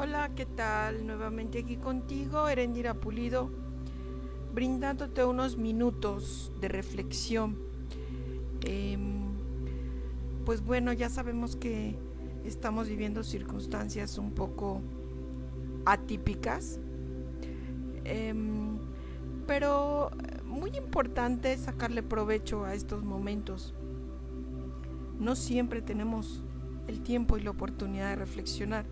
Hola, ¿qué tal? Nuevamente aquí contigo, Erendira Pulido, brindándote unos minutos de reflexión. Em, pues bueno, ya sabemos que estamos viviendo circunstancias un poco atípicas, em, pero muy importante sacarle provecho a estos momentos. No siempre tenemos el tiempo y la oportunidad de reflexionar.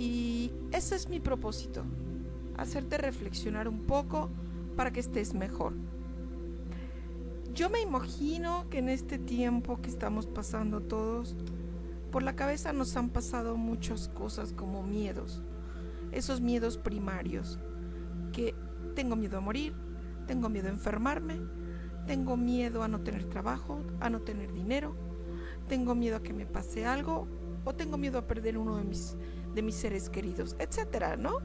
Y ese es mi propósito, hacerte reflexionar un poco para que estés mejor. Yo me imagino que en este tiempo que estamos pasando todos, por la cabeza nos han pasado muchas cosas como miedos, esos miedos primarios, que tengo miedo a morir, tengo miedo a enfermarme, tengo miedo a no tener trabajo, a no tener dinero, tengo miedo a que me pase algo o tengo miedo a perder uno de mis, de mis seres queridos, etcétera, ¿no?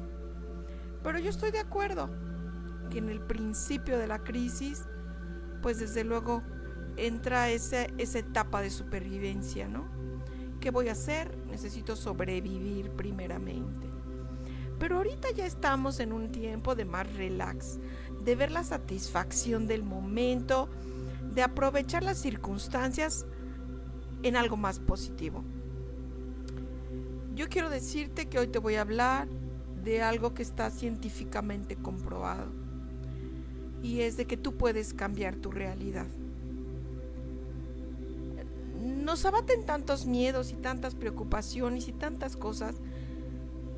Pero yo estoy de acuerdo que en el principio de la crisis, pues desde luego entra esa, esa etapa de supervivencia, ¿no? ¿Qué voy a hacer? Necesito sobrevivir primeramente. Pero ahorita ya estamos en un tiempo de más relax, de ver la satisfacción del momento, de aprovechar las circunstancias en algo más positivo. Yo quiero decirte que hoy te voy a hablar de algo que está científicamente comprobado y es de que tú puedes cambiar tu realidad. Nos abaten tantos miedos y tantas preocupaciones y tantas cosas.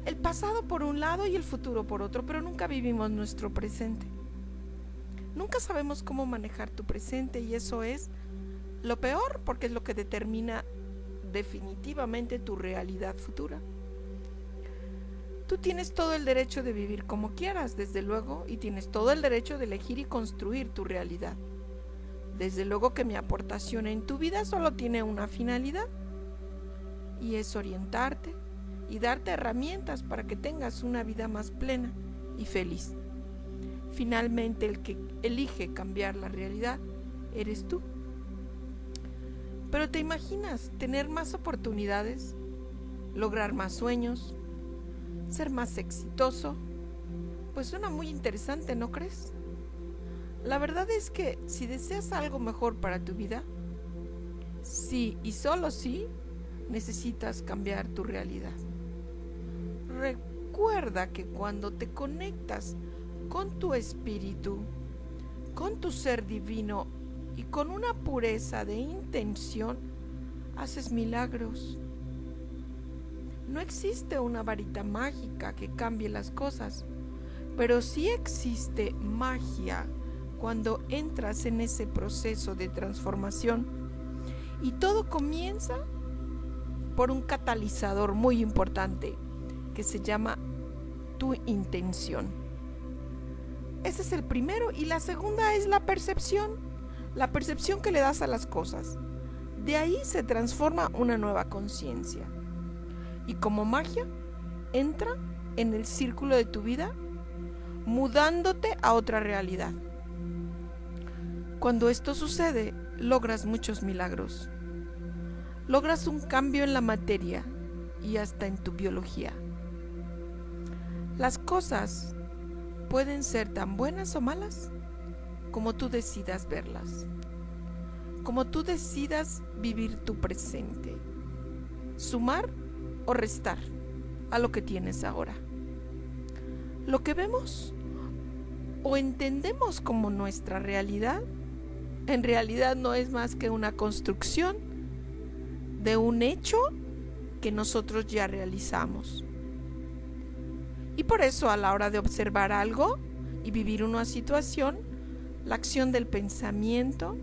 El pasado por un lado y el futuro por otro, pero nunca vivimos nuestro presente. Nunca sabemos cómo manejar tu presente y eso es lo peor porque es lo que determina definitivamente tu realidad futura. Tú tienes todo el derecho de vivir como quieras, desde luego, y tienes todo el derecho de elegir y construir tu realidad. Desde luego que mi aportación en tu vida solo tiene una finalidad, y es orientarte y darte herramientas para que tengas una vida más plena y feliz. Finalmente el que elige cambiar la realidad eres tú. Pero te imaginas tener más oportunidades, lograr más sueños, ser más exitoso. Pues suena muy interesante, ¿no crees? La verdad es que si deseas algo mejor para tu vida, sí y solo sí, necesitas cambiar tu realidad. Recuerda que cuando te conectas con tu espíritu, con tu ser divino y con una pureza de intención haces milagros. No existe una varita mágica que cambie las cosas, pero sí existe magia cuando entras en ese proceso de transformación. Y todo comienza por un catalizador muy importante que se llama tu intención. Ese es el primero y la segunda es la percepción la percepción que le das a las cosas. De ahí se transforma una nueva conciencia. Y como magia, entra en el círculo de tu vida, mudándote a otra realidad. Cuando esto sucede, logras muchos milagros. Logras un cambio en la materia y hasta en tu biología. Las cosas pueden ser tan buenas o malas como tú decidas verlas, como tú decidas vivir tu presente, sumar o restar a lo que tienes ahora. Lo que vemos o entendemos como nuestra realidad, en realidad no es más que una construcción de un hecho que nosotros ya realizamos. Y por eso a la hora de observar algo y vivir una situación, la acción del pensamiento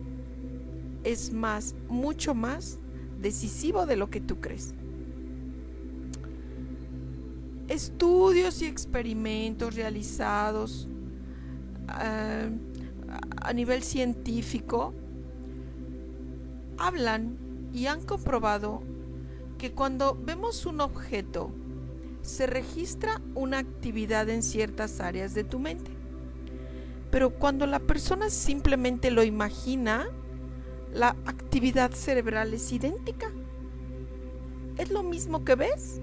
es más, mucho más decisivo de lo que tú crees. Estudios y experimentos realizados eh, a nivel científico hablan y han comprobado que cuando vemos un objeto se registra una actividad en ciertas áreas de tu mente. Pero cuando la persona simplemente lo imagina, la actividad cerebral es idéntica. Es lo mismo que ves,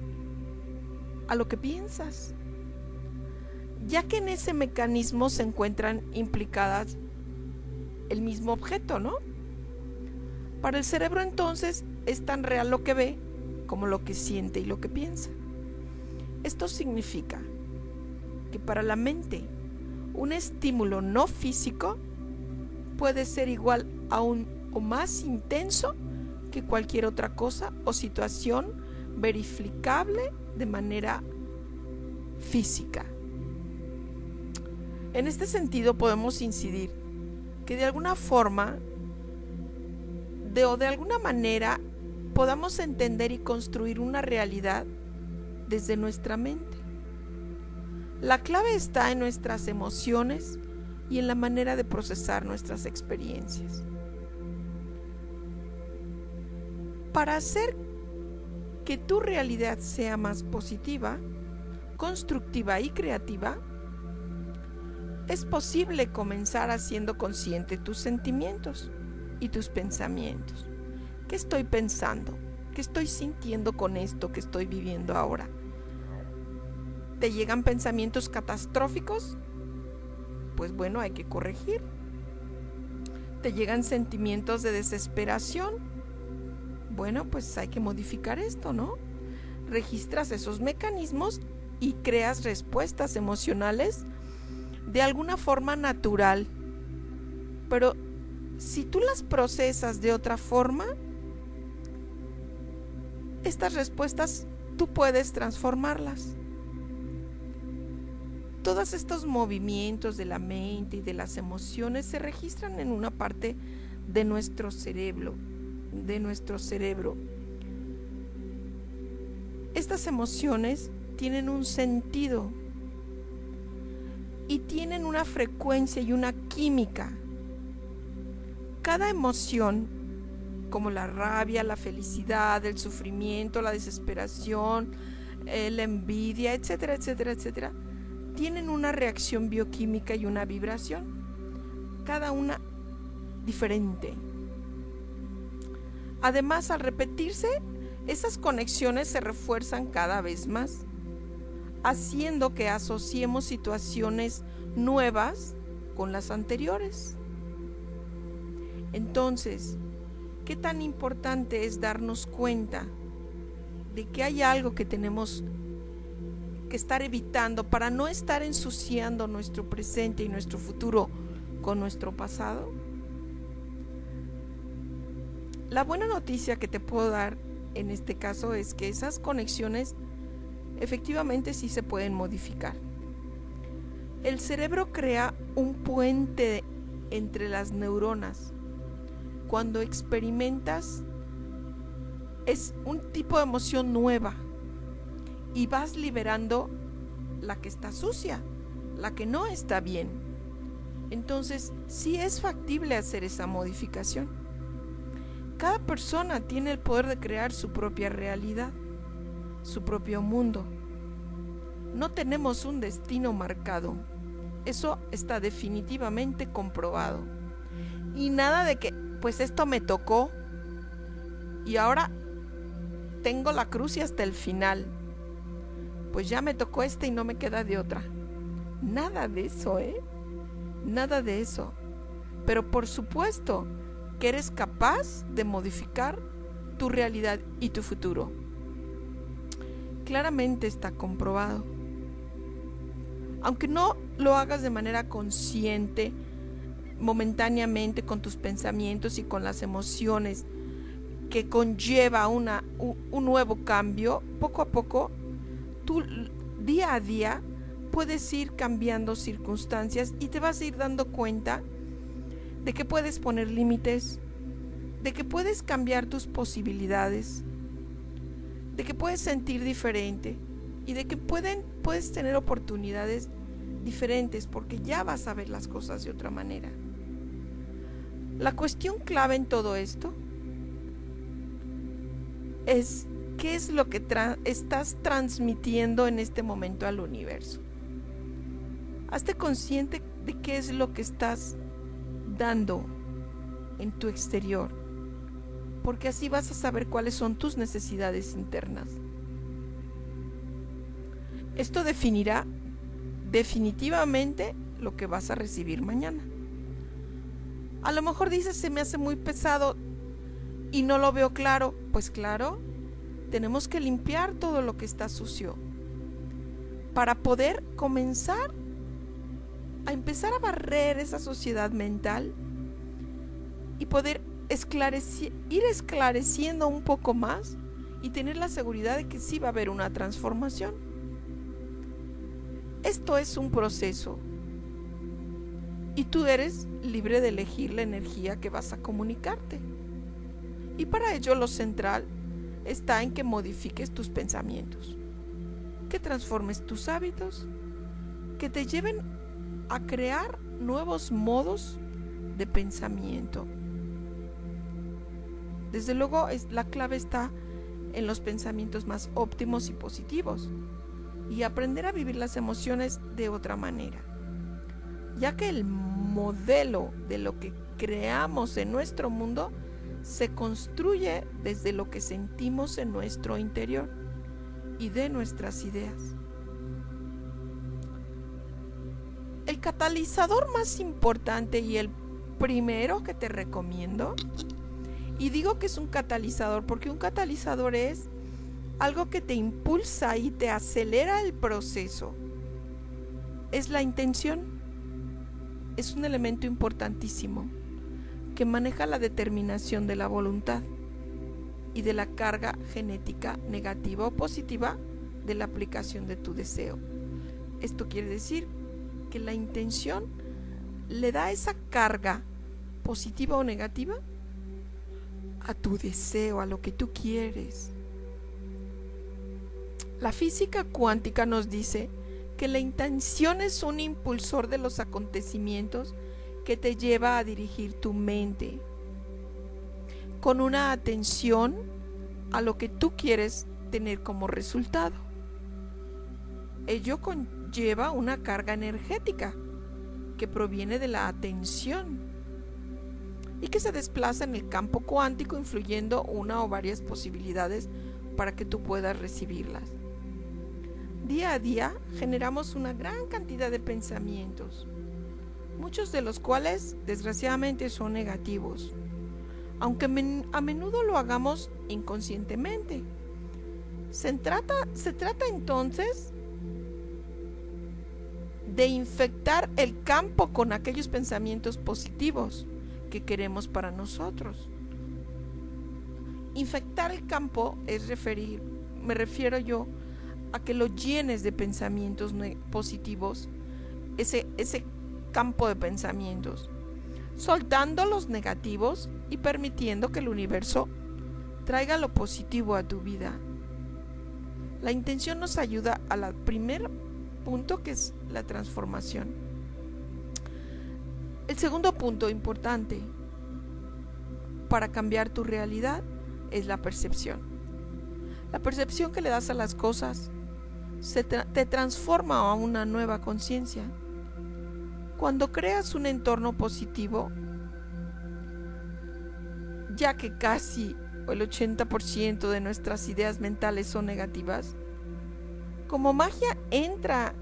a lo que piensas, ya que en ese mecanismo se encuentran implicadas el mismo objeto, ¿no? Para el cerebro entonces es tan real lo que ve como lo que siente y lo que piensa. Esto significa que para la mente un estímulo no físico puede ser igual a un o más intenso que cualquier otra cosa o situación verificable de manera física. En este sentido podemos incidir que de alguna forma de o de alguna manera podamos entender y construir una realidad desde nuestra mente. La clave está en nuestras emociones y en la manera de procesar nuestras experiencias. Para hacer que tu realidad sea más positiva, constructiva y creativa, es posible comenzar haciendo consciente tus sentimientos y tus pensamientos. ¿Qué estoy pensando? ¿Qué estoy sintiendo con esto que estoy viviendo ahora? ¿Te llegan pensamientos catastróficos? Pues bueno, hay que corregir. ¿Te llegan sentimientos de desesperación? Bueno, pues hay que modificar esto, ¿no? Registras esos mecanismos y creas respuestas emocionales de alguna forma natural. Pero si tú las procesas de otra forma, estas respuestas tú puedes transformarlas. Todos estos movimientos de la mente y de las emociones se registran en una parte de nuestro cerebro de nuestro cerebro. Estas emociones tienen un sentido y tienen una frecuencia y una química. Cada emoción, como la rabia, la felicidad, el sufrimiento, la desesperación, eh, la envidia, etcétera, etcétera, etcétera, tienen una reacción bioquímica y una vibración. Cada una diferente. Además, al repetirse, esas conexiones se refuerzan cada vez más, haciendo que asociemos situaciones nuevas con las anteriores. Entonces, ¿qué tan importante es darnos cuenta de que hay algo que tenemos que estar evitando para no estar ensuciando nuestro presente y nuestro futuro con nuestro pasado? La buena noticia que te puedo dar en este caso es que esas conexiones efectivamente sí se pueden modificar. El cerebro crea un puente entre las neuronas. Cuando experimentas es un tipo de emoción nueva y vas liberando la que está sucia, la que no está bien. Entonces, sí es factible hacer esa modificación. Cada persona tiene el poder de crear su propia realidad, su propio mundo. No tenemos un destino marcado. Eso está definitivamente comprobado. Y nada de que, pues esto me tocó y ahora tengo la cruz y hasta el final. Pues ya me tocó este y no me queda de otra. Nada de eso, ¿eh? Nada de eso. Pero por supuesto, que eres capaz de modificar tu realidad y tu futuro. Claramente está comprobado. Aunque no lo hagas de manera consciente, momentáneamente con tus pensamientos y con las emociones que conlleva una, un nuevo cambio, poco a poco, tú día a día puedes ir cambiando circunstancias y te vas a ir dando cuenta de que puedes poner límites, de que puedes cambiar tus posibilidades, de que puedes sentir diferente y de que pueden, puedes tener oportunidades diferentes porque ya vas a ver las cosas de otra manera. La cuestión clave en todo esto es qué es lo que estás transmitiendo en este momento al universo. Hazte consciente de qué es lo que estás dando en tu exterior, porque así vas a saber cuáles son tus necesidades internas. Esto definirá definitivamente lo que vas a recibir mañana. A lo mejor dices, se me hace muy pesado y no lo veo claro. Pues claro, tenemos que limpiar todo lo que está sucio para poder comenzar a empezar a barrer esa sociedad mental y poder ir esclareciendo un poco más y tener la seguridad de que sí va a haber una transformación. Esto es un proceso y tú eres libre de elegir la energía que vas a comunicarte. Y para ello lo central está en que modifiques tus pensamientos, que transformes tus hábitos, que te lleven a crear nuevos modos de pensamiento. Desde luego la clave está en los pensamientos más óptimos y positivos y aprender a vivir las emociones de otra manera, ya que el modelo de lo que creamos en nuestro mundo se construye desde lo que sentimos en nuestro interior y de nuestras ideas. El catalizador más importante y el primero que te recomiendo, y digo que es un catalizador porque un catalizador es algo que te impulsa y te acelera el proceso, es la intención. Es un elemento importantísimo que maneja la determinación de la voluntad y de la carga genética negativa o positiva de la aplicación de tu deseo. Esto quiere decir que la intención le da esa carga positiva o negativa a tu deseo, a lo que tú quieres. La física cuántica nos dice que la intención es un impulsor de los acontecimientos que te lleva a dirigir tu mente con una atención a lo que tú quieres tener como resultado. Ello conlleva una carga energética que proviene de la atención y que se desplaza en el campo cuántico influyendo una o varias posibilidades para que tú puedas recibirlas. Día a día generamos una gran cantidad de pensamientos, muchos de los cuales desgraciadamente son negativos, aunque a menudo lo hagamos inconscientemente. Se trata, entonces de infectar el campo con aquellos pensamientos positivos que queremos para nosotros. Infectar el campo es referir, me refiero yo a que lo llenes de pensamientos positivos, ese campo de pensamientos, soltando los negativos y permitiendo que el universo traiga lo positivo a tu vida. La intención nos ayuda al primer punto que es la transformación. El segundo punto importante para cambiar tu realidad es la percepción. La percepción que le das a las cosas se te transforma a una nueva conciencia. Cuando creas un entorno positivo, ya que casi el 80% de nuestras ideas mentales son negativas, como magia entra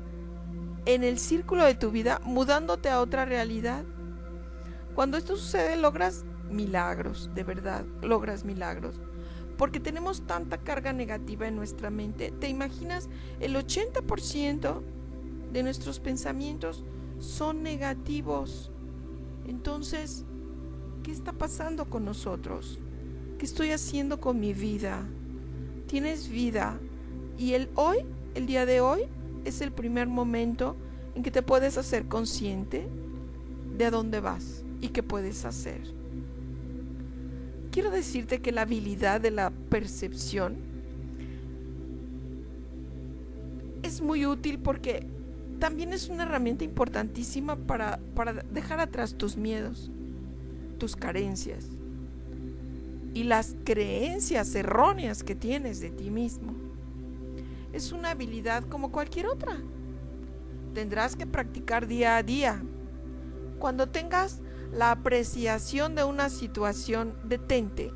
en el círculo de tu vida mudándote a otra realidad. Cuando esto sucede logras milagros, de verdad, logras milagros. Porque tenemos tanta carga negativa en nuestra mente. ¿Te imaginas? El 80% de nuestros pensamientos son negativos. Entonces, ¿qué está pasando con nosotros? ¿Qué estoy haciendo con mi vida? Tienes vida y el hoy, el día de hoy, es el primer momento en que te puedes hacer consciente de a dónde vas y qué puedes hacer. Quiero decirte que la habilidad de la percepción es muy útil porque también es una herramienta importantísima para, dejar atrás tus miedos, tus carencias y las creencias erróneas que tienes de ti mismo. Es una habilidad como cualquier otra. Tendrás que practicar día a día. Cuando tengas la apreciación de una situación, detente.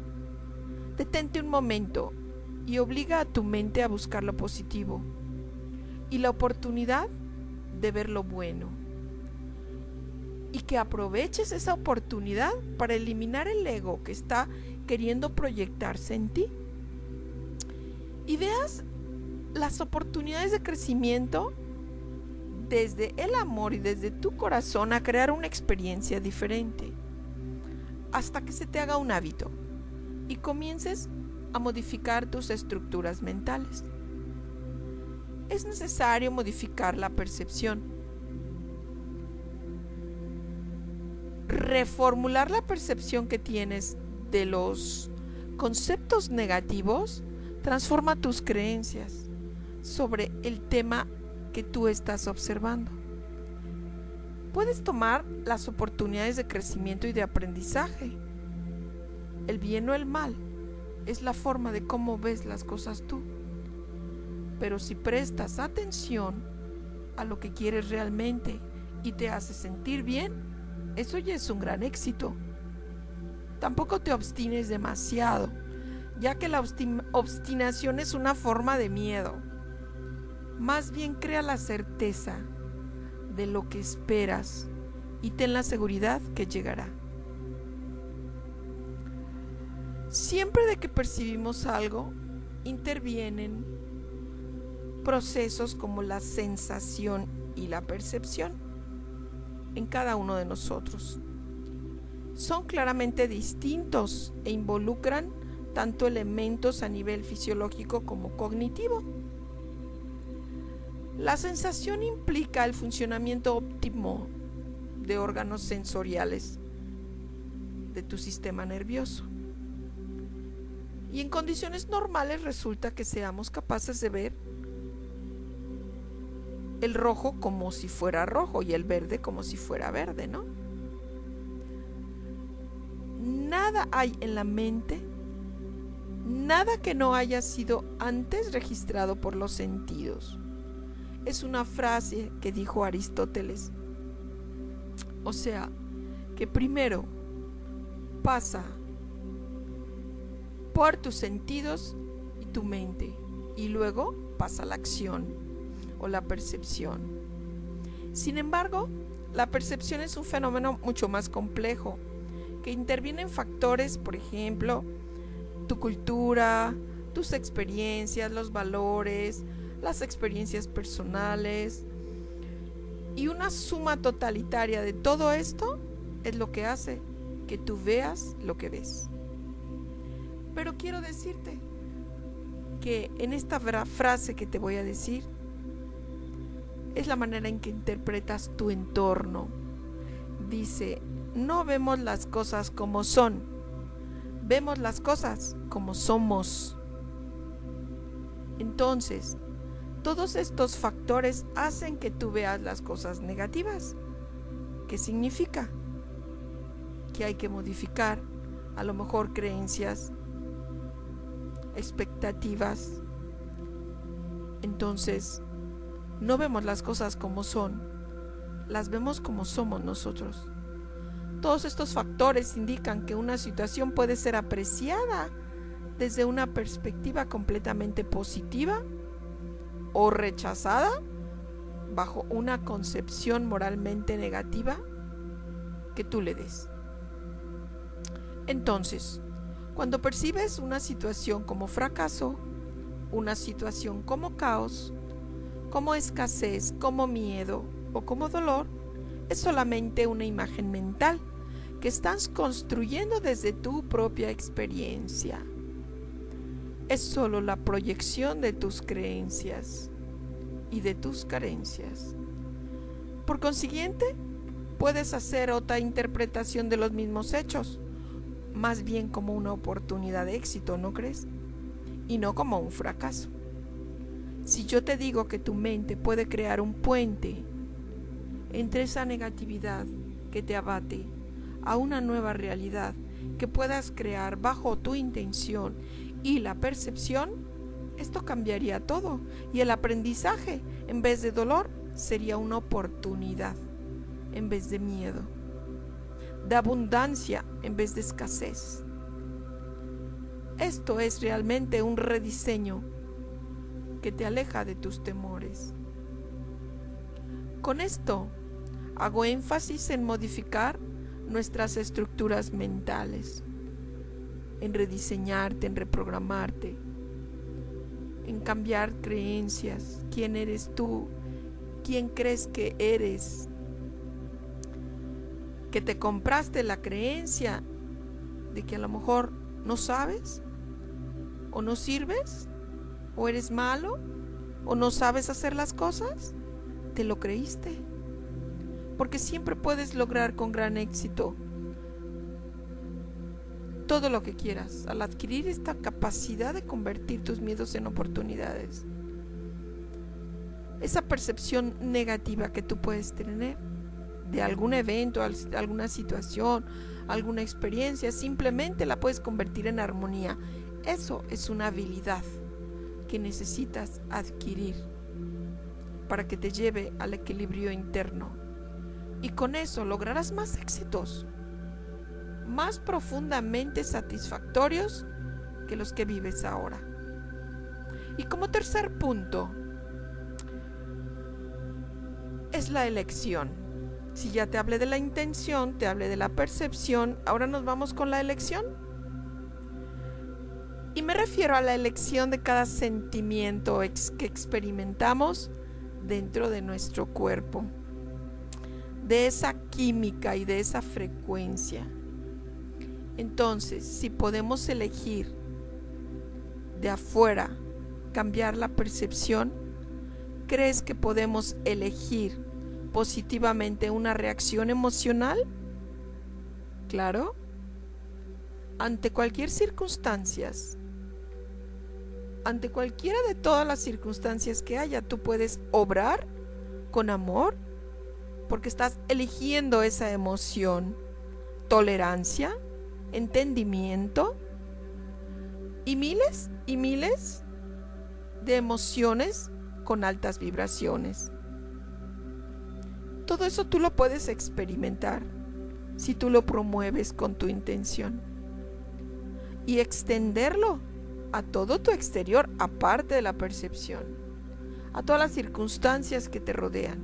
Detente un momento y obliga a tu mente a buscar lo positivo y la oportunidad de ver lo bueno. Y que aproveches esa oportunidad para eliminar el ego que está queriendo proyectarse en ti. Y veas las oportunidades de crecimiento desde el amor y desde tu corazón a crear una experiencia diferente, hasta que se te haga un hábito y comiences a modificar tus estructuras mentales. Es necesario modificar la percepción. Reformular la percepción que tienes de los conceptos negativos transforma tus creencias sobre el tema que tú estás observando. Puedes tomar las oportunidades de crecimiento y de aprendizaje. El bien o el mal es la forma de cómo ves las cosas tú. Pero si prestas atención a lo que quieres realmente y te hace sentir bien, eso ya es un gran éxito. Tampoco te obstines demasiado, ya que la obstinación es una forma de miedo. Más bien crea la certeza de lo que esperas y ten la seguridad que llegará. Siempre de que percibimos algo, intervienen procesos como la sensación y la percepción en cada uno de nosotros. Son claramente distintos e involucran tanto elementos a nivel fisiológico como cognitivo. La sensación implica el funcionamiento óptimo de órganos sensoriales de tu sistema nervioso. Y en condiciones normales resulta que seamos capaces de ver el rojo como si fuera rojo y el verde como si fuera verde, ¿no? Nada hay en la mente, nada que no haya sido antes registrado por los sentidos es una frase que dijo Aristóteles. O sea, que primero pasa por tus sentidos y tu mente y luego pasa la acción o la percepción. Sin embargo, la percepción es un fenómeno mucho más complejo que intervienen factores, por ejemplo, tu cultura, tus experiencias, los valores, las experiencias personales y una suma totalitaria de todo esto es lo que hace que tú veas lo que ves. Pero quiero decirte que en esta frase que te voy a decir es la manera en que interpretas tu entorno. Dice, no vemos las cosas como son, vemos las cosas como somos. Entonces, todos estos factores hacen que tú veas las cosas negativas. ¿Qué significa? Que hay que modificar a lo mejor creencias, expectativas. Entonces, no vemos las cosas como son, las vemos como somos nosotros. Todos estos factores indican que una situación puede ser apreciada desde una perspectiva completamente positiva o rechazada bajo una concepción moralmente negativa que tú le des. Entonces, cuando percibes una situación como fracaso, una situación como caos, como escasez, como miedo o como dolor, es solamente una imagen mental que estás construyendo desde tu propia experiencia es solo la proyección de tus creencias y de tus carencias. Por consiguiente, puedes hacer otra interpretación de los mismos hechos, más bien como una oportunidad de éxito, ¿no crees? Y no como un fracaso. Si yo te digo que tu mente puede crear un puente entre esa negatividad que te abate a una nueva realidad que puedas crear bajo tu intención y la percepción, esto cambiaría todo y el aprendizaje, en vez de dolor, sería una oportunidad en vez de miedo, de abundancia en vez de escasez. Esto es realmente un rediseño que te aleja de tus temores. Con esto hago énfasis en modificar nuestras estructuras mentales, en rediseñarte, en reprogramarte, en cambiar creencias, quién eres tú, quién crees que eres, que te compraste la creencia de que a lo mejor no sabes o no sirves o eres malo o no sabes hacer las cosas, te lo creíste. Porque siempre puedes lograr con gran éxito todo lo que quieras al adquirir esta capacidad de convertir tus miedos en oportunidades. Esa percepción negativa que tú puedes tener de algún evento, alguna situación, alguna experiencia, simplemente la puedes convertir en armonía. Eso es una habilidad que necesitas adquirir para que te lleve al equilibrio interno. Y con eso lograrás más éxitos, más profundamente satisfactorios que los que vives ahora. Y como tercer punto, es la elección. Si ya te hablé de la intención, te hablé de la percepción, ahora nos vamos con la elección. Y me refiero a la elección de cada sentimiento que experimentamos dentro de nuestro cuerpo, de esa química y de esa frecuencia. Entonces, si podemos elegir de afuera cambiar la percepción, ¿crees que podemos elegir positivamente una reacción emocional? Claro. Ante cualquier circunstancia, ante cualquiera de todas las circunstancias que haya, tú puedes obrar con amor porque estás eligiendo esa emoción, tolerancia, entendimiento y miles y miles de emociones con altas vibraciones. Todo eso tú lo puedes experimentar si tú lo promueves con tu intención y extenderlo a todo tu exterior aparte de la percepción, a todas las circunstancias que te rodean.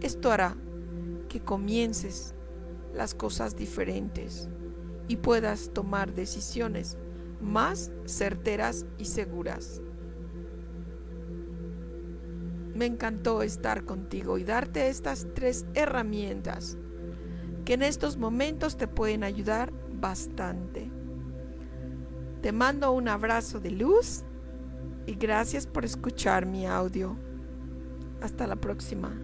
Esto hará que comiences las cosas diferentes y puedas tomar decisiones más certeras y seguras. Me encantó estar contigo y darte estas tres herramientas que en estos momentos te pueden ayudar bastante. Te mando un abrazo de luz y gracias por escuchar mi audio. Hasta la próxima.